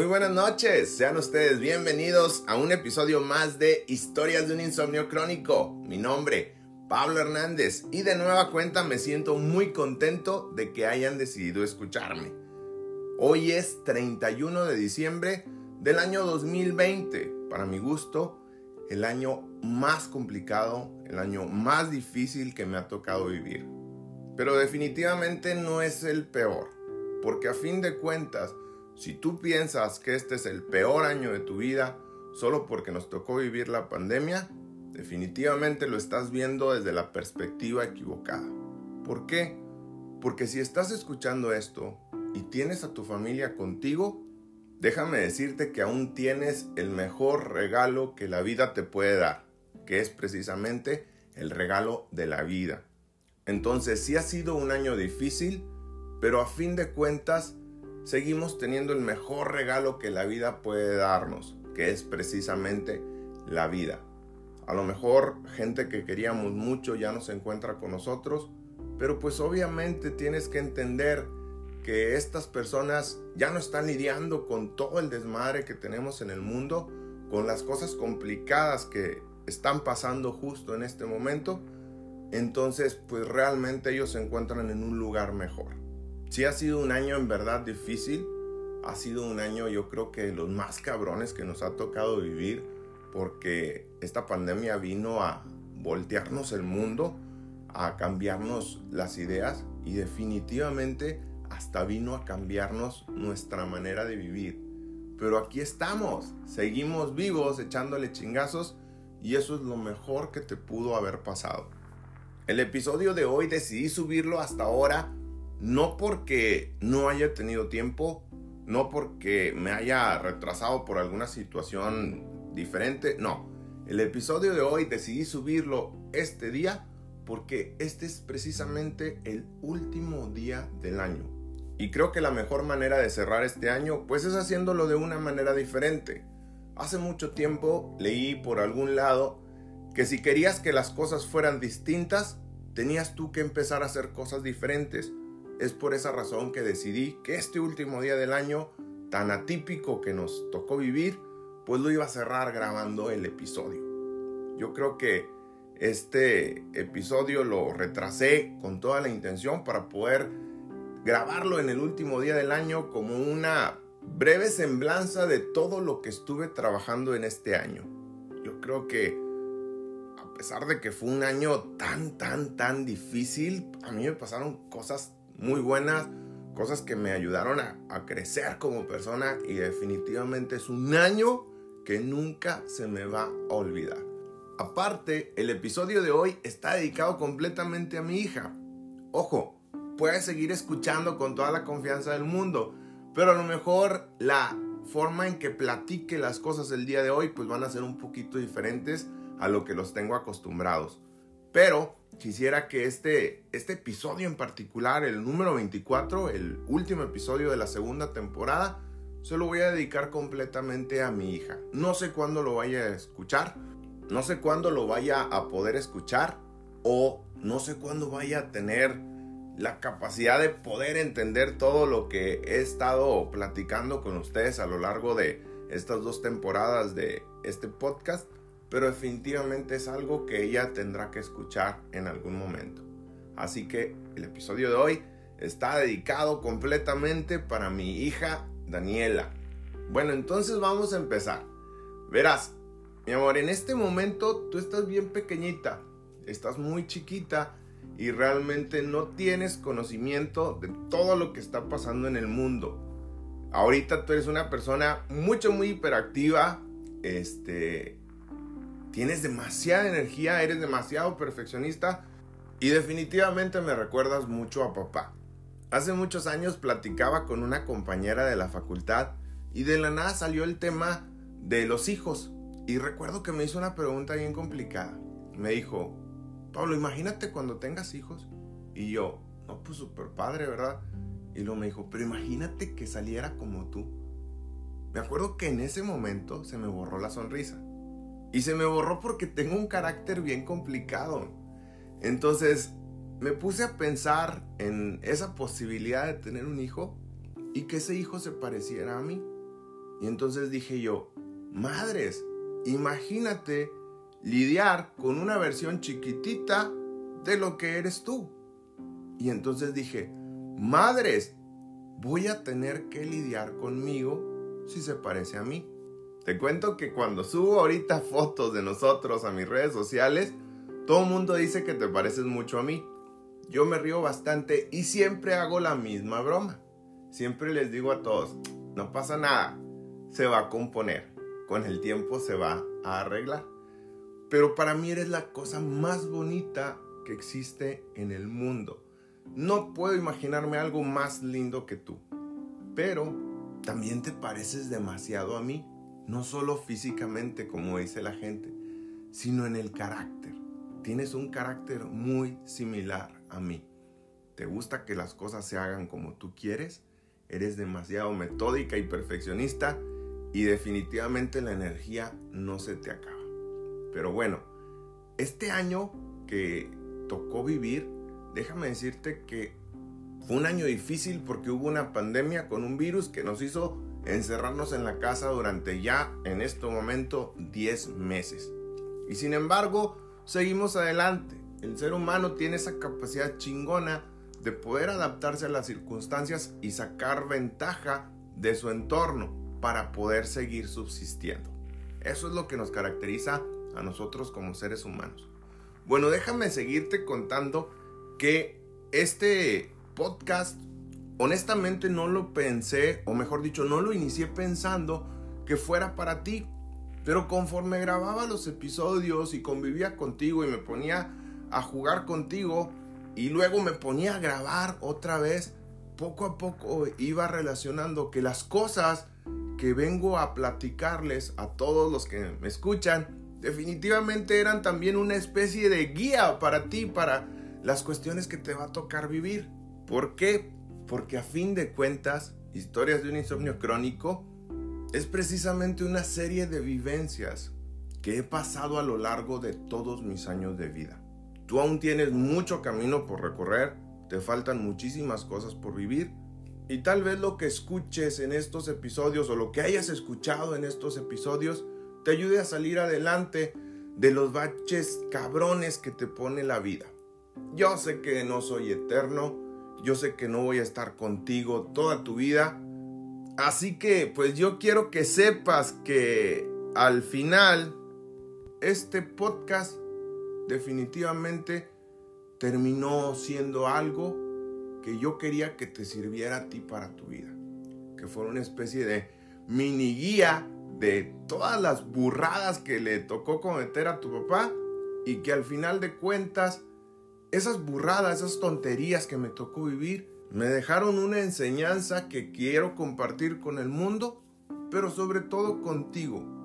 Muy buenas noches, sean ustedes bienvenidos a un episodio más de Historias de un Insomnio Crónico. Mi nombre, Pablo Hernández, y de nueva cuenta me siento muy contento de que hayan decidido escucharme. Hoy es 31 de diciembre del año 2020, para mi gusto, el año más complicado, el año más difícil que me ha tocado vivir. Pero definitivamente no es el peor, porque a fin de cuentas, si tú piensas que este es el peor año de tu vida solo porque nos tocó vivir la pandemia, definitivamente lo estás viendo desde la perspectiva equivocada. ¿Por qué? Porque si estás escuchando esto y tienes a tu familia contigo, déjame decirte que aún tienes el mejor regalo que la vida te puede dar, que es precisamente el regalo de la vida. Entonces sí ha sido un año difícil, pero a fin de cuentas seguimos teniendo el mejor regalo que la vida puede darnos, que es precisamente la vida. A lo mejor gente que queríamos mucho ya no se encuentra con nosotros, pero pues obviamente tienes que entender que estas personas ya no están lidiando con todo el desmadre que tenemos en el mundo, con las cosas complicadas que están pasando justo en este momento, entonces pues realmente ellos se encuentran en un lugar mejor. Sí ha sido un año en verdad difícil, ha sido un año yo creo que los más cabrones que nos ha tocado vivir porque esta pandemia vino a voltearnos el mundo, a cambiarnos las ideas y definitivamente hasta vino a cambiarnos nuestra manera de vivir. Pero aquí estamos, seguimos vivos echándole chingazos y eso es lo mejor que te pudo haber pasado. El episodio de hoy decidí subirlo hasta ahora no porque no haya tenido tiempo, no porque me haya retrasado por alguna situación diferente, no. El episodio de hoy decidí subirlo este día porque este es precisamente el último día del año. Y creo que la mejor manera de cerrar este año pues es haciéndolo de una manera diferente. Hace mucho tiempo leí por algún lado que si querías que las cosas fueran distintas, tenías tú que empezar a hacer cosas diferentes es por esa razón que decidí que este último día del año, tan atípico que nos tocó vivir, pues lo iba a cerrar grabando el episodio. Yo creo que este episodio lo retrasé con toda la intención para poder grabarlo en el último día del año como una breve semblanza de todo lo que estuve trabajando en este año. Yo creo que a pesar de que fue un año tan, tan, tan difícil, a mí me pasaron cosas muy buenas, cosas que me ayudaron a, crecer como persona y definitivamente es un año que nunca se me va a olvidar. Aparte, el episodio de hoy está dedicado completamente a mi hija. Ojo, puedes seguir escuchando con toda la confianza del mundo, pero a lo mejor la forma en que platique las cosas el día de hoy pues van a ser un poquito diferentes a lo que los tengo acostumbrados. Pero quisiera que este, este episodio en particular, el número 24, el último episodio de la segunda temporada, se lo voy a dedicar completamente a mi hija. No sé cuándo lo vaya a escuchar, no sé cuándo lo vaya a poder escuchar o no sé cuándo vaya a tener la capacidad de poder entender todo lo que he estado platicando con ustedes a lo largo de estas dos temporadas de este podcast pero definitivamente es algo que ella tendrá que escuchar en algún momento. Así que el episodio de hoy está dedicado completamente para mi hija Daniela. Bueno, entonces vamos a empezar. Verás, mi amor, en este momento tú estás bien pequeñita, estás muy chiquita y realmente no tienes conocimiento de todo lo que está pasando en el mundo. Ahorita tú eres una persona mucho, muy hiperactiva, este, tienes demasiada energía, eres demasiado perfeccionista y definitivamente me recuerdas mucho a papá. Hace muchos años platicaba con una compañera de la facultad y de la nada salió el tema de los hijos. Y recuerdo que me hizo una pregunta bien complicada. Me dijo, Pablo, imagínate cuando tengas hijos. Y yo, no, pues súper padre, ¿verdad? Y luego me dijo, pero imagínate que saliera como tú. Me acuerdo que en ese momento se me borró la sonrisa. Y se me borró porque tengo un carácter bien complicado. Entonces me puse a pensar en esa posibilidad de tener un hijo y que ese hijo se pareciera a mí. Y entonces dije yo, madres, imagínate lidiar con una versión chiquitita de lo que eres tú. Y entonces dije, madres, voy a tener que lidiar conmigo si se parece a mí. Te cuento que cuando subo ahorita fotos de nosotros a mis redes sociales, todo el mundo dice que te pareces mucho a mí. Yo me río bastante y siempre hago la misma broma. Siempre les digo a todos, no pasa nada, se va a componer, con el tiempo se va a arreglar. Pero para mí eres la cosa más bonita que existe en el mundo. No puedo imaginarme algo más lindo que tú. Pero también te pareces demasiado a mí, no solo físicamente como dice la gente, sino en el carácter. Tienes un carácter muy similar a mí. ¿Te gusta que las cosas se hagan como tú quieres? Eres demasiado metódica y perfeccionista y definitivamente la energía no se te acaba. Pero bueno, este año que tocó vivir, déjame decirte que fue un año difícil porque hubo una pandemia con un virus que nos hizo encerrarnos en la casa durante ya en este momento 10 meses. Y sin embargo, seguimos adelante. El ser humano tiene esa capacidad chingona de poder adaptarse a las circunstancias y sacar ventaja de su entorno para poder seguir subsistiendo. Eso es lo que nos caracteriza a nosotros como seres humanos. Bueno, déjame seguirte contando que este podcast honestamente no lo pensé, o mejor dicho, no lo inicié pensando que fuera para ti. Pero conforme grababa los episodios y convivía contigo y me ponía a jugar contigo y luego me ponía a grabar otra vez, poco a poco iba relacionando que las cosas que vengo a platicarles a todos los que me escuchan definitivamente eran también una especie de guía para ti, para las cuestiones que te va a tocar vivir. ¿Por qué? Porque a fin de cuentas, Historias de un insomnio crónico es precisamente una serie de vivencias que he pasado a lo largo de todos mis años de vida. Tú aún tienes mucho camino por recorrer, te faltan muchísimas cosas por vivir y tal vez lo que escuches en estos episodios o lo que hayas escuchado en estos episodios te ayude a salir adelante de los baches cabrones que te pone la vida. Yo sé que no soy eterno, yo sé que no voy a estar contigo toda tu vida, así que pues yo quiero que sepas que al final este podcast definitivamente terminó siendo algo que yo quería que te sirviera a ti para tu vida. Que fuera una especie de mini guía de todas las burradas que le tocó cometer a tu papá y que al final de cuentas esas burradas, esas tonterías que me tocó vivir me dejaron una enseñanza que quiero compartir con el mundo, pero sobre todo contigo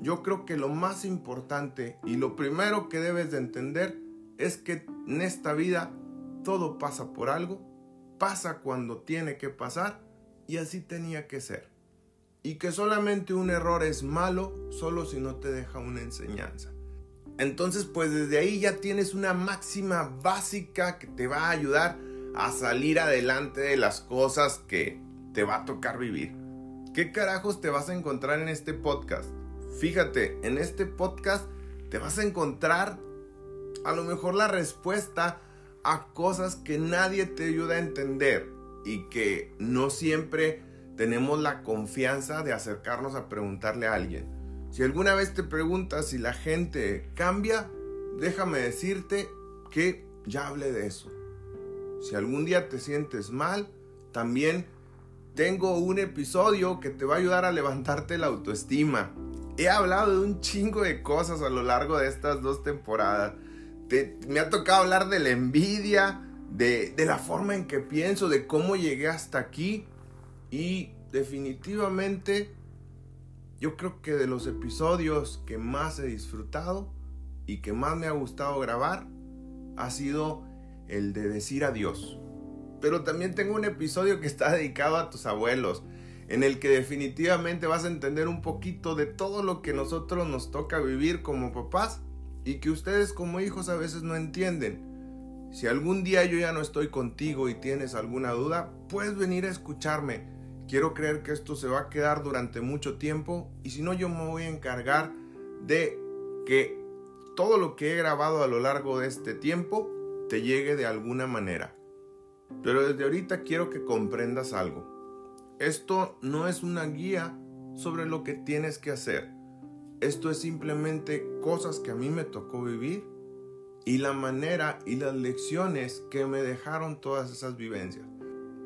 yo creo que lo más importante y lo primero que debes de entender es que en esta vida todo pasa por algo, pasa cuando tiene que pasar y así tenía que ser. Y que solamente un error es malo solo si no te deja una enseñanza. Entonces pues desde ahí ya tienes una máxima básica que te va a ayudar a salir adelante de las cosas que te va a tocar vivir. ¿Qué carajos te vas a encontrar en este podcast? Fíjate, en este podcast te vas a encontrar a lo mejor la respuesta a cosas que nadie te ayuda a entender y que no siempre tenemos la confianza de acercarnos a preguntarle a alguien. Si alguna vez te preguntas si la gente cambia, déjame decirte que ya hablé de eso. Si algún día te sientes mal, también tengo un episodio que te va a ayudar a levantarte la autoestima. He hablado de un chingo de cosas a lo largo de estas dos temporadas. me ha tocado hablar de la envidia, de, la forma en que pienso, de cómo llegué hasta aquí. Y definitivamente yo creo que de los episodios que más he disfrutado y que más me ha gustado grabar ha sido el de decir adiós. Pero también tengo un episodio que está dedicado a tus abuelos en el que definitivamente vas a entender un poquito de todo lo que nosotros nos toca vivir como papás y que ustedes como hijos a veces no entienden. Si algún día yo ya no estoy contigo y tienes alguna duda, puedes venir a escucharme, Quiero creer que esto se va a quedar durante mucho tiempo y si no yo me voy a encargar de que todo lo que he grabado a lo largo de este tiempo te llegue de alguna manera. Pero desde ahorita quiero que comprendas algo. Esto no es una guía sobre lo que tienes que hacer. Esto es simplemente cosas que a mí me tocó vivir y la manera y las lecciones que me dejaron todas esas vivencias.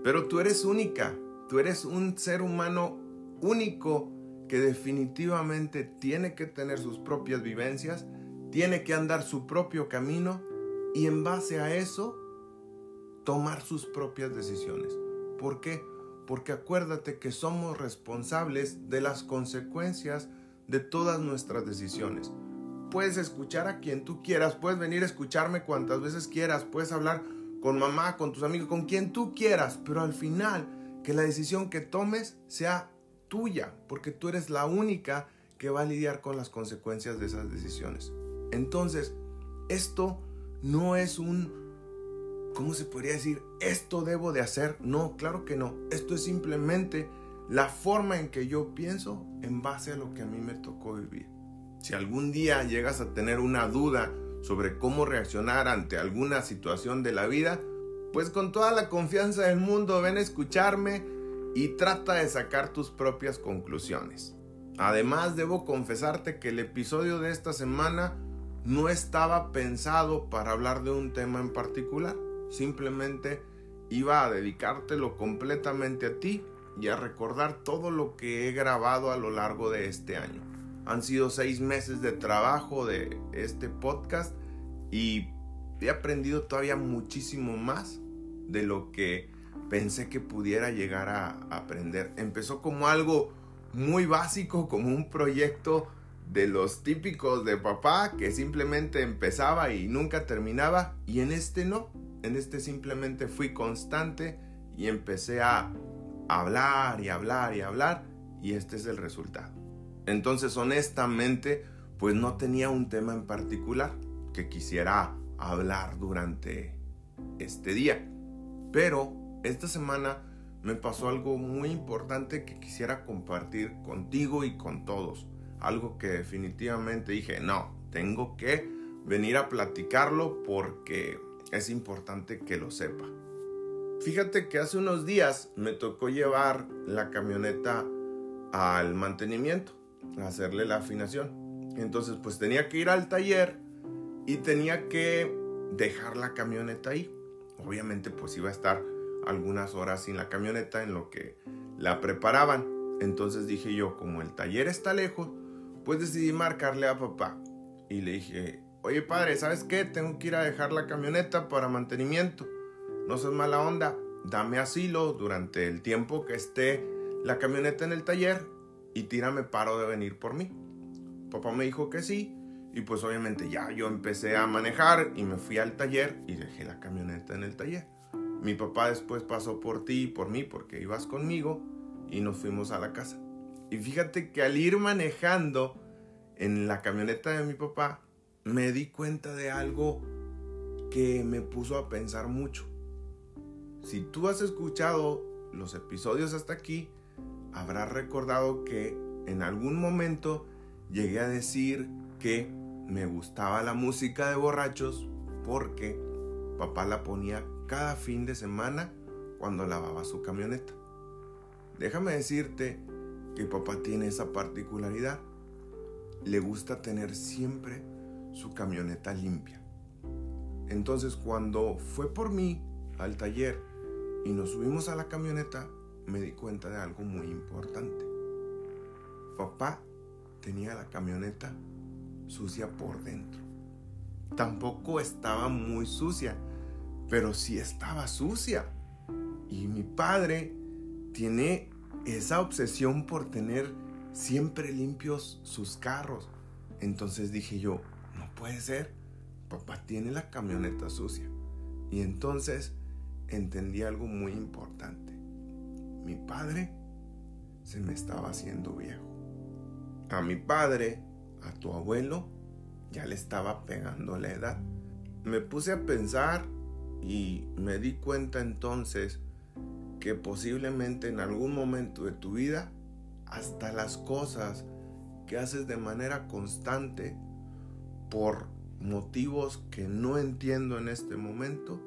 Pero tú eres única, tú eres un ser humano único que definitivamente tiene que tener sus propias vivencias, tiene que andar su propio camino y en base a eso tomar sus propias decisiones. ¿Por qué? Porque acuérdate que somos responsables de las consecuencias de todas nuestras decisiones. Puedes escuchar a quien tú quieras, puedes venir a escucharme cuantas veces quieras, puedes hablar con mamá, con tus amigos, con quien tú quieras, pero al final que la decisión que tomes sea tuya, porque tú eres la única que va a lidiar con las consecuencias de esas decisiones. Entonces, esto no es un, ¿cómo se podría decir? Esto debo de hacer. No, claro que no. Esto es simplemente la forma en que yo pienso en base a lo que a mí me tocó vivir. Si algún día llegas a tener una duda sobre cómo reaccionar ante alguna situación de la vida, pues con toda la confianza del mundo ven a escucharme y trata de sacar tus propias conclusiones. Además, debo confesarte que el episodio de esta semana no estaba pensado para hablar de un tema en particular. Simplemente iba a dedicártelo completamente a ti y a recordar todo lo que he grabado a lo largo de este año. Han sido seis meses de trabajo de este podcast y he aprendido todavía muchísimo más de lo que pensé que pudiera llegar a aprender. Empezó como algo muy básico, como un proyecto de los típicos de papá que simplemente empezaba y nunca terminaba y en este no, en este simplemente fui constante y empecé a hablar y hablar y hablar y este es el resultado. Entonces honestamente pues no tenía un tema en particular que quisiera hablar durante este día. Pero esta semana me pasó algo muy importante que quisiera compartir contigo y con todos algo que definitivamente dije, no, tengo que venir a platicarlo porque es importante que lo sepa. Fíjate que hace unos días me tocó llevar la camioneta al mantenimiento, hacerle la afinación. Entonces pues tenía que ir al taller y tenía que dejar la camioneta ahí. Obviamente pues iba a estar algunas horas sin la camioneta en lo que la preparaban. Entonces dije yo, como el taller está lejos, pues decidí marcarle a papá y le dije, oye padre, ¿sabes qué? Tengo que ir a dejar la camioneta para mantenimiento. No seas mala onda, dame asilo durante el tiempo que esté la camioneta en el taller y tírame paro de venir por mí. Papá me dijo que sí y pues obviamente ya yo empecé a manejar y me fui al taller y dejé la camioneta en el taller. Mi papá después pasó por ti y por mí porque ibas conmigo y nos fuimos a la casa. Y fíjate que al ir manejando en la camioneta de mi papá, me di cuenta de algo que me puso a pensar mucho. Si tú has escuchado los episodios hasta aquí, habrás recordado que en algún momento llegué a decir que me gustaba la música de borrachos porque papá la ponía cada fin de semana cuando lavaba su camioneta. Déjame decirte que papá tiene esa particularidad. Le gusta tener siempre su camioneta limpia. Entonces cuando fue por mí al taller y nos subimos a la camioneta, me di cuenta de algo muy importante. Papá tenía la camioneta sucia por dentro. Tampoco estaba muy sucia, pero sí estaba sucia. Y mi padre tiene esa obsesión por tener siempre limpios sus carros. Entonces dije yo, no puede ser, papá tiene la camioneta sucia. Y entonces entendí algo muy importante. Mi padre se me estaba haciendo viejo. A mi padre, a tu abuelo, ya le estaba pegando la edad. Me puse a pensar y me di cuenta entonces que posiblemente en algún momento de tu vida, hasta las cosas que haces de manera constante por motivos que no entiendo en este momento,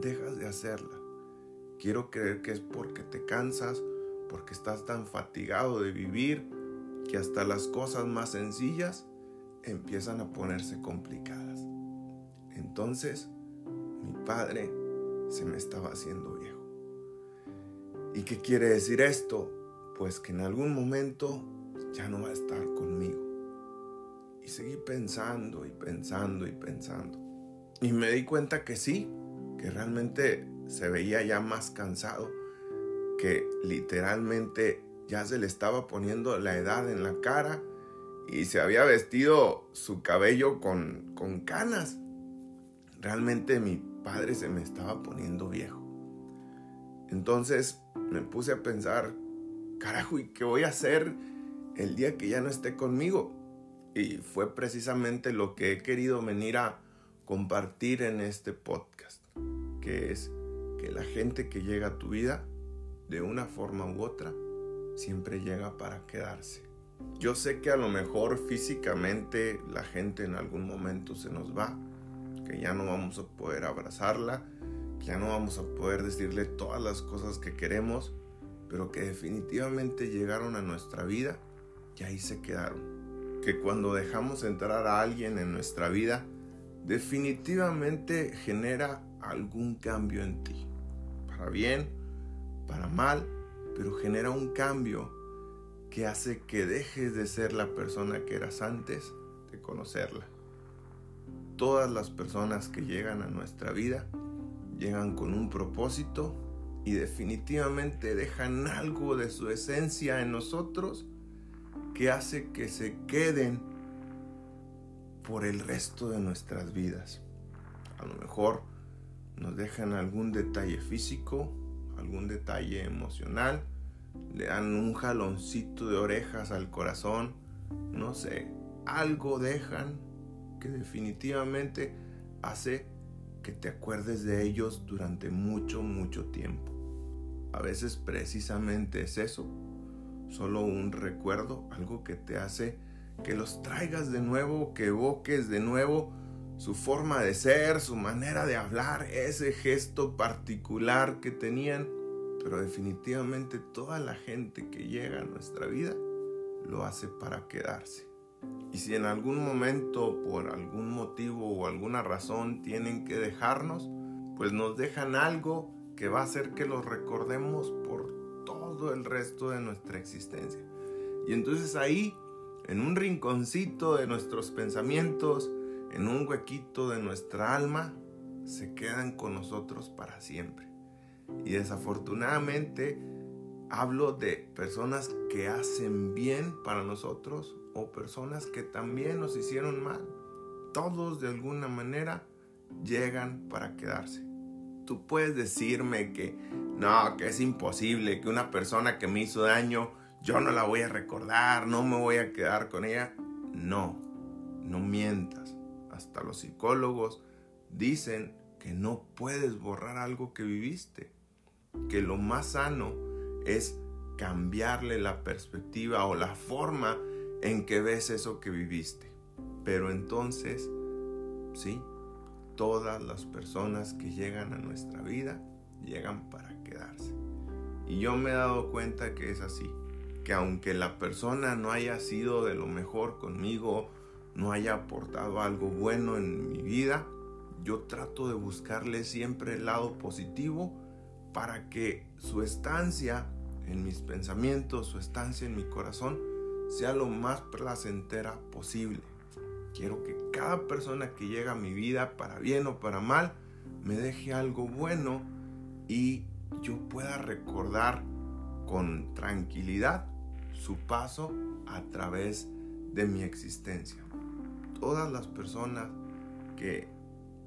dejas de hacerla. Quiero creer que es porque te cansas, porque estás tan fatigado de vivir, que hasta las cosas más sencillas empiezan a ponerse complicadas. Entonces, mi padre se me estaba haciendo viejo. ¿Y qué quiere decir esto? Pues que en algún momento ya no va a estar conmigo. Y seguí pensando y pensando y pensando. Y me di cuenta que sí, que realmente se veía ya más cansado, que literalmente ya se le estaba poniendo la edad en la cara y se había vestido su cabello con, con canas. Realmente mi padre se me estaba poniendo viejo. Entonces me puse a pensar, carajo, ¿y qué voy a hacer el día que ya no esté conmigo? Y fue precisamente lo que he querido venir a compartir en este podcast, que es que la gente que llega a tu vida, de una forma u otra, siempre llega para quedarse. Yo sé que a lo mejor físicamente la gente en algún momento se nos va, que ya no vamos a poder abrazarla, que ya no vamos a poder decirle todas las cosas que queremos, pero que definitivamente llegaron a nuestra vida y ahí se quedaron. Que cuando dejamos entrar a alguien en nuestra vida, definitivamente genera algún cambio en ti. Para bien, para mal, pero genera un cambio que hace que dejes de ser la persona que eras antes de conocerla. Todas las personas que llegan a nuestra vida llegan con un propósito y definitivamente dejan algo de su esencia en nosotros que hace que se queden por el resto de nuestras vidas. A lo mejor nos dejan algún detalle físico, algún detalle emocional, le dan un jaloncito de orejas al corazón, no sé, algo dejan que definitivamente hace que te acuerdes de ellos durante mucho, mucho tiempo. A veces precisamente es eso, solo un recuerdo, algo que te hace que los traigas de nuevo, que evoques de nuevo su forma de ser, su manera de hablar, ese gesto particular que tenían pero definitivamente toda la gente que llega a nuestra vida lo hace para quedarse. Y si en algún momento, por algún motivo o alguna razón tienen que dejarnos, pues nos dejan algo que va a hacer que los recordemos por todo el resto de nuestra existencia. Y entonces ahí, en un rinconcito de nuestros pensamientos, en un huequito de nuestra alma, se quedan con nosotros para siempre. Y desafortunadamente hablo de personas que hacen bien para nosotros o personas que también nos hicieron mal. Todos de alguna manera llegan para quedarse. Tú puedes decirme que no, que es imposible, que una persona que me hizo daño, yo no la voy a recordar, no me voy a quedar con ella. No, no mientas. Hasta los psicólogos dicen que no puedes borrar algo que viviste, que lo más sano es cambiarle la perspectiva o la forma en que ves eso que viviste. Pero entonces, sí, todas las personas que llegan a nuestra vida llegan para quedarse. Y yo me he dado cuenta que es así, que aunque la persona no haya sido de lo mejor conmigo, no haya aportado algo bueno en mi vida, yo trato de buscarle siempre el lado positivo para que su estancia en mis pensamientos, su estancia en mi corazón, sea lo más placentera posible. Quiero que cada persona que llega a mi vida, para bien o para mal, me deje algo bueno y yo pueda recordar con tranquilidad su paso a través de mi existencia. Todas las personas que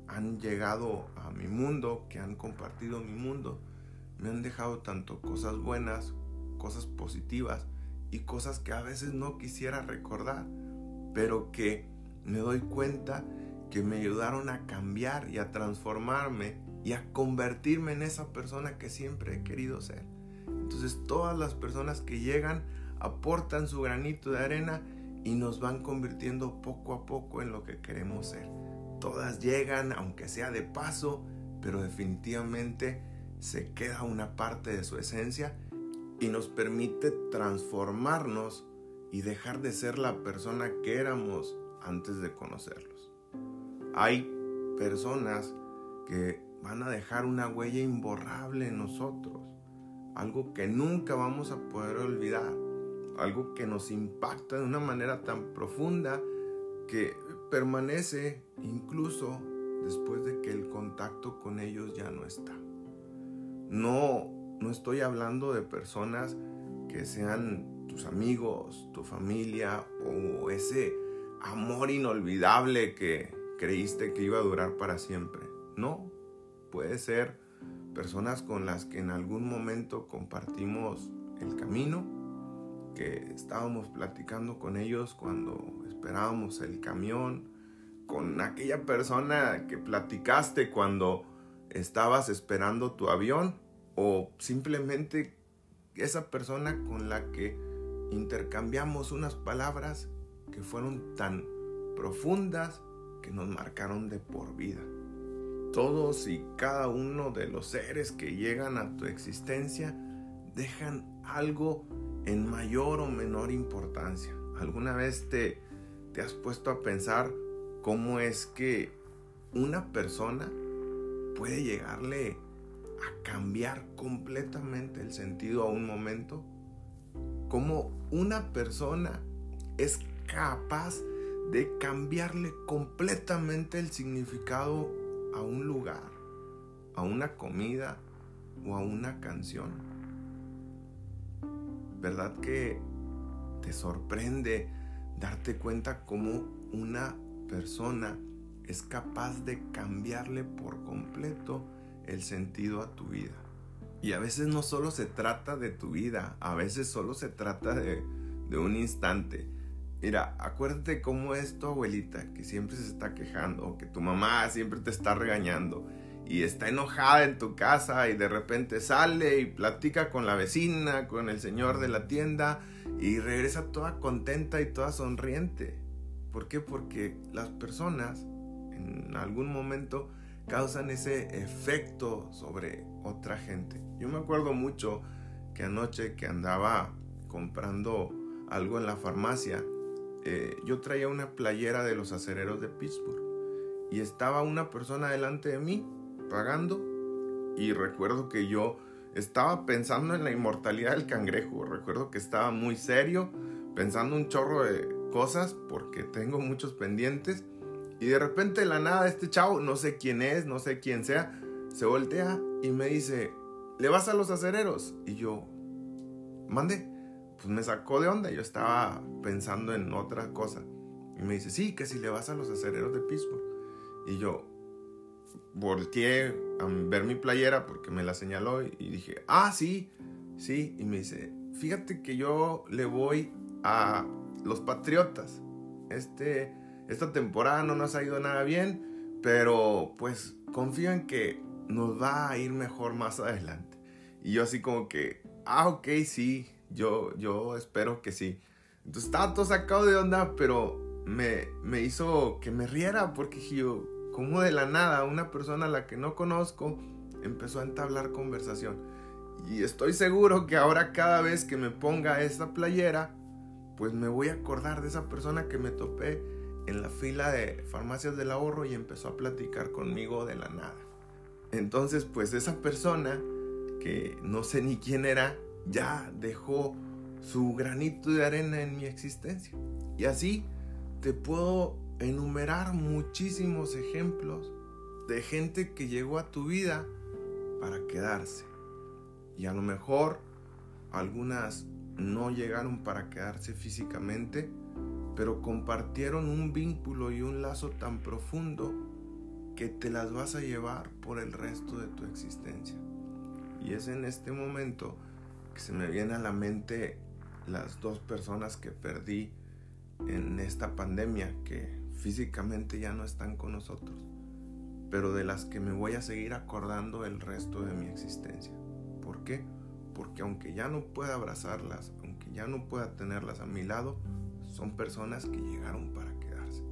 han llegado a mi mundo, que han compartido mi mundo, me han dejado tanto cosas buenas, cosas positivas y cosas que a veces no quisiera recordar, pero que me doy cuenta que me ayudaron a cambiar y a transformarme y a convertirme en esa persona que siempre he querido ser. Entonces todas las personas que llegan aportan su granito de arena y nos van convirtiendo poco a poco en lo que queremos ser. Todas llegan, aunque sea de paso, pero definitivamente se queda una parte de su esencia y nos permite transformarnos y dejar de ser la persona que éramos antes de conocerlos. Hay personas que van a dejar una huella imborrable en nosotros, algo que nunca vamos a poder olvidar, algo que nos impacta de una manera tan profunda que permanece incluso después de que el contacto con ellos ya no está. No, no estoy hablando de personas que sean tus amigos, tu familia o ese amor inolvidable que creíste que iba a durar para siempre. No, puede ser personas con las que en algún momento compartimos el camino, que estábamos platicando con ellos cuando esperábamos el camión, con aquella persona que platicaste cuando estabas esperando tu avión o simplemente esa persona con la que intercambiamos unas palabras que fueron tan profundas que nos marcaron de por vida. Todos y cada uno de los seres que llegan a tu existencia dejan algo en mayor o menor importancia. ¿Alguna vez te, te has puesto a pensar cómo es que una persona puede llegarle a cambiar completamente el sentido a un momento? ¿Cómo una persona es capaz de cambiarle completamente el significado a un lugar, a una comida o a una canción. ¿Verdad que te sorprende darte cuenta cómo una persona es capaz de cambiarle por completo el sentido a tu vida? Y a veces no solo se trata de tu vida, a veces solo se trata de, de un instante Mira, acuérdate cómo es tu abuelita que siempre se está quejando, que tu mamá siempre te está regañando y está enojada en tu casa y de repente sale y platica con la vecina, con el señor de la tienda y regresa toda contenta y toda sonriente. ¿Por qué? Porque las personas en algún momento causan ese efecto sobre otra gente. Yo me acuerdo mucho que anoche que andaba comprando algo en la farmacia, eh, yo traía una playera de los acereros de Pittsburgh y estaba una persona delante de mí pagando y recuerdo que yo estaba pensando en la inmortalidad del cangrejo, recuerdo que estaba muy serio, pensando un chorro de cosas porque tengo muchos pendientes y de repente de la nada este chavo, no sé quién es, no sé quién sea, se voltea y me dice, ¿le vas a los acereros? Y yo, mande pues me sacó de onda. Yo estaba pensando en otra cosa. Y me dice, sí, que si le vas a los acereros de Pittsburgh. Y yo volteé a ver mi playera porque me la señaló y dije, ah, sí, sí. Y me dice, fíjate que yo le voy a los Patriotas. Este, esta temporada no nos ha ido nada bien, pero pues confío en que nos va a ir mejor más adelante. Y yo así como que, ah, ok, sí, yo, yo espero que sí. Entonces estaba todo sacado de onda, pero me, me hizo que me riera porque yo, como de la nada, una persona a la que no conozco empezó a entablar conversación. Y estoy seguro que ahora cada vez que me ponga esa playera, pues me voy a acordar de esa persona que me topé en la fila de farmacias del ahorro y empezó a platicar conmigo de la nada. Entonces, pues esa persona, que no sé ni quién era, ya dejó su granito de arena en mi existencia. Y así te puedo enumerar muchísimos ejemplos de gente que llegó a tu vida para quedarse. Y a lo mejor algunas no llegaron para quedarse físicamente, pero compartieron un vínculo y un lazo tan profundo que te las vas a llevar por el resto de tu existencia. Y es en este momento se me viene a la mente las dos personas que perdí en esta pandemia, que físicamente ya no están con nosotros, pero de las que me voy a seguir acordando el resto de mi existencia. ¿Por qué? Porque aunque ya no pueda abrazarlas, aunque ya no pueda tenerlas a mi lado, son personas que llegaron para quedarse.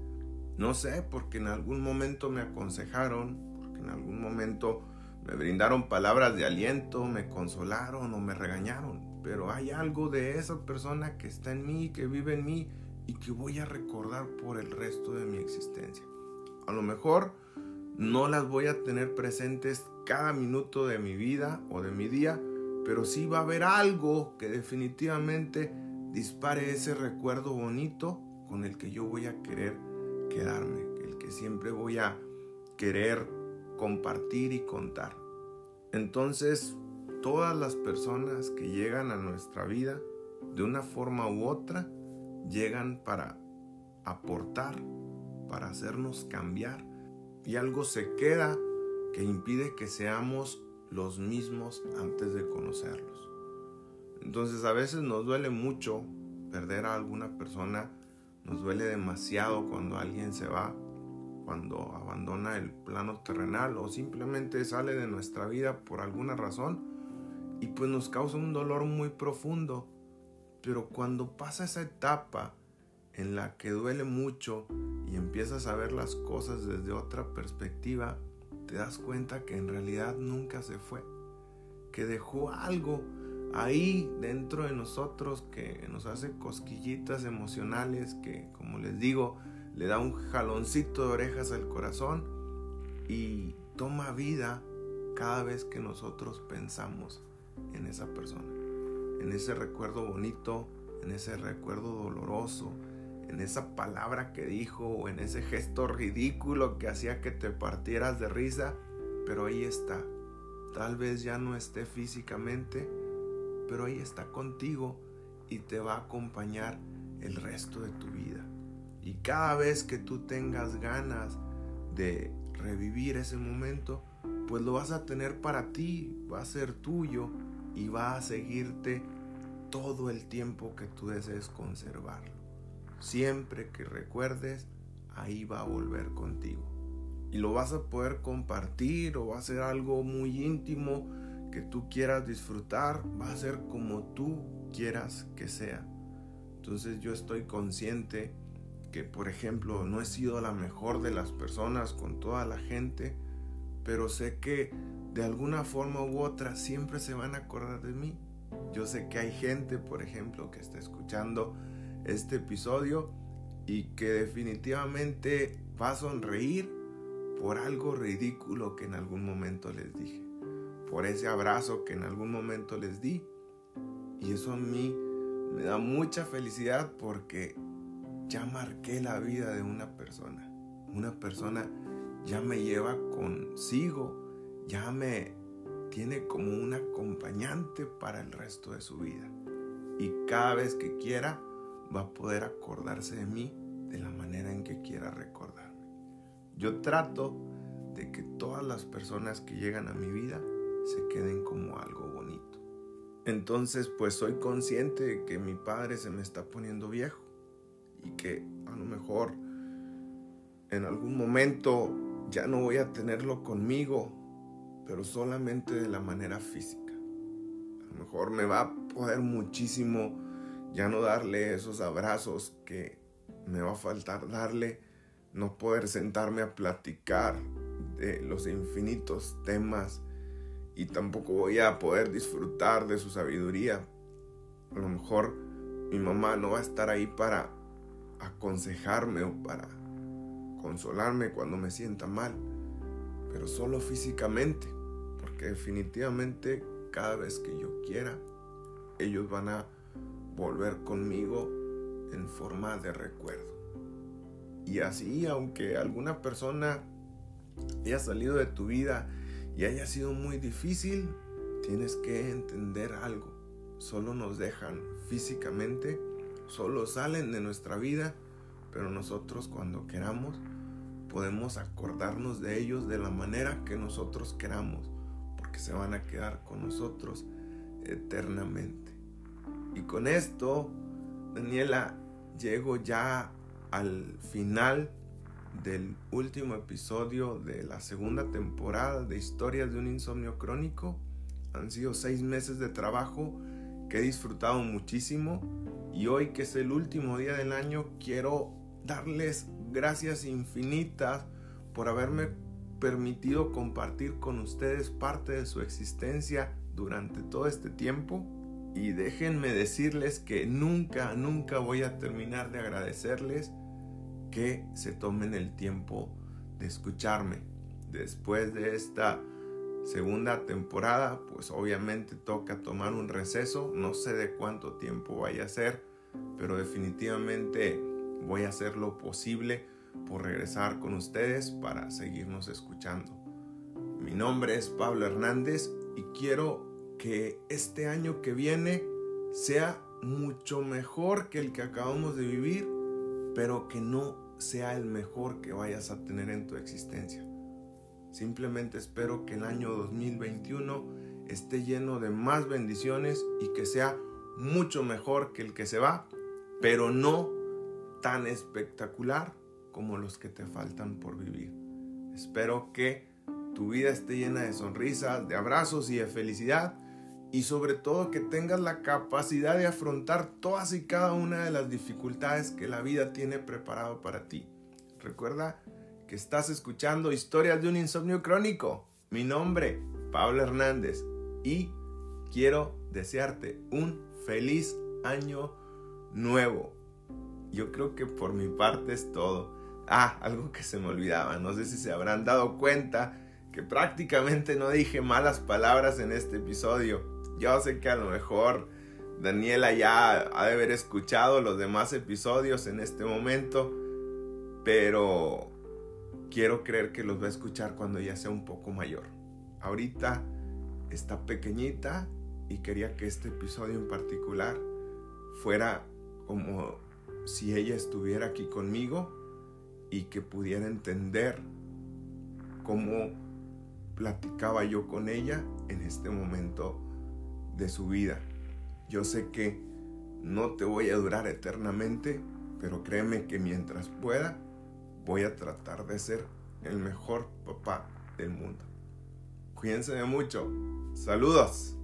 No sé, porque en algún momento me aconsejaron, porque en algún momento me brindaron palabras de aliento, me consolaron o me regañaron, pero hay algo de esa persona que está en mí, que vive en mí y que voy a recordar por el resto de mi existencia. A lo mejor no las voy a tener presentes cada minuto de mi vida o de mi día, pero sí va a haber algo que definitivamente dispare ese recuerdo bonito con el que yo voy a querer quedarme, el que siempre voy a querer compartir y contar. Entonces, todas las personas que llegan a nuestra vida, de una forma u otra, llegan para aportar, para hacernos cambiar, y algo se queda que impide que seamos los mismos antes de conocerlos. Entonces a veces nos duele mucho perder a alguna persona, nos duele demasiado cuando alguien se va, cuando abandona el plano terrenal o simplemente sale de nuestra vida por alguna razón y pues nos causa un dolor muy profundo. Pero cuando pasa esa etapa en la que duele mucho y empiezas a ver las cosas desde otra perspectiva, te das cuenta que en realidad nunca se fue, que dejó algo ahí dentro de nosotros que nos hace cosquillitas emocionales, que como les digo, le da un jaloncito de orejas al corazón y toma vida cada vez que nosotros pensamos en esa persona, en ese recuerdo bonito, en ese recuerdo doloroso, en esa palabra que dijo o en ese gesto ridículo que hacía que te partieras de risa, pero ahí está. Tal vez ya no esté físicamente, pero ahí está contigo y te va a acompañar el resto de tu vida. Y cada vez que tú tengas ganas de revivir ese momento, pues lo vas a tener para ti, va a ser tuyo y va a seguirte todo el tiempo que tú desees conservarlo. Siempre que recuerdes, ahí va a volver contigo. Y lo vas a poder compartir o va a ser algo muy íntimo que tú quieras disfrutar, va a ser como tú quieras que sea. Entonces yo estoy consciente que, por ejemplo, no he sido la mejor de las personas con toda la gente, pero sé que de alguna forma u otra siempre se van a acordar de mí. Yo sé que hay gente, por ejemplo, que está escuchando este episodio y que definitivamente va a sonreír por algo ridículo que en algún momento les dije por ese abrazo que en algún momento les di. Y eso a mí me da mucha felicidad porque ya marqué la vida de una persona. Una persona ya me lleva consigo, ya me tiene como un acompañante para el resto de su vida. Y cada vez que quiera va a poder acordarse de mí de la manera en que quiera recordarme. Yo trato de que todas las personas que llegan a mi vida se queden como algo bonito. Entonces pues soy consciente de que mi padre se me está poniendo viejo y que a lo mejor en algún momento ya no voy a tenerlo conmigo, pero solamente de la manera física. A lo mejor me va a poder muchísimo ya no darle esos abrazos que me va a faltar darle, no poder sentarme a platicar de los infinitos temas y tampoco voy a poder disfrutar de su sabiduría. A lo mejor mi mamá no va a estar ahí para aconsejarme o para consolarme cuando me sienta mal, pero solo físicamente, porque definitivamente cada vez que yo quiera, ellos van a volver conmigo en forma de recuerdo. Y así, aunque alguna persona haya salido de tu vida y haya sido muy difícil, tienes que entender algo. Solo nos dejan físicamente, solo salen de nuestra vida, pero nosotros cuando queramos podemos acordarnos de ellos de la manera que nosotros queramos, porque se van a quedar con nosotros eternamente. Y con esto, Daniela, llego ya al final del último episodio de la segunda temporada de Historias de un Insomnio Crónico. Han sido seis meses de trabajo que he disfrutado muchísimo y hoy que es el último día del año quiero darles gracias infinitas por haberme permitido compartir con ustedes parte de su existencia durante todo este tiempo y déjenme decirles que nunca, nunca voy a terminar de agradecerles que se tomen el tiempo de escucharme. Después de esta segunda temporada, pues obviamente toca tomar un receso. No sé de cuánto tiempo vaya a ser, pero definitivamente voy a hacer lo posible por regresar con ustedes para seguirnos escuchando. Mi nombre es Pablo Hernández y quiero que este año que viene sea mucho mejor que el que acabamos de vivir, pero que no sea el mejor que vayas a tener en tu existencia. Simplemente espero que el año 2021 esté lleno de más bendiciones y que sea mucho mejor que el que se va, pero no tan espectacular como los que te faltan por vivir. Espero que tu vida esté llena de sonrisas, de abrazos y de felicidad y sobre todo que tengas la capacidad de afrontar todas y cada una de las dificultades que la vida tiene preparado para ti. Recuerda que estás escuchando Historias de un Insomnio Crónico. Mi nombre, Pablo Hernández, y quiero desearte un feliz año nuevo. Yo creo que por mi parte es todo. Ah, algo que se me olvidaba, no sé si se habrán dado cuenta que prácticamente no dije malas palabras en este episodio. Yo sé que a lo mejor Daniela ya ha de haber escuchado los demás episodios en este momento, pero quiero creer que los va a escuchar cuando ya sea un poco mayor. Ahorita está pequeñita y quería que este episodio en particular fuera como si ella estuviera aquí conmigo y que pudiera entender cómo platicaba yo con ella en este momento de su vida. Yo sé que no te voy a durar eternamente, pero créeme que mientras pueda, voy a tratar de ser el mejor papá del mundo. Cuídense de mucho. Saludos.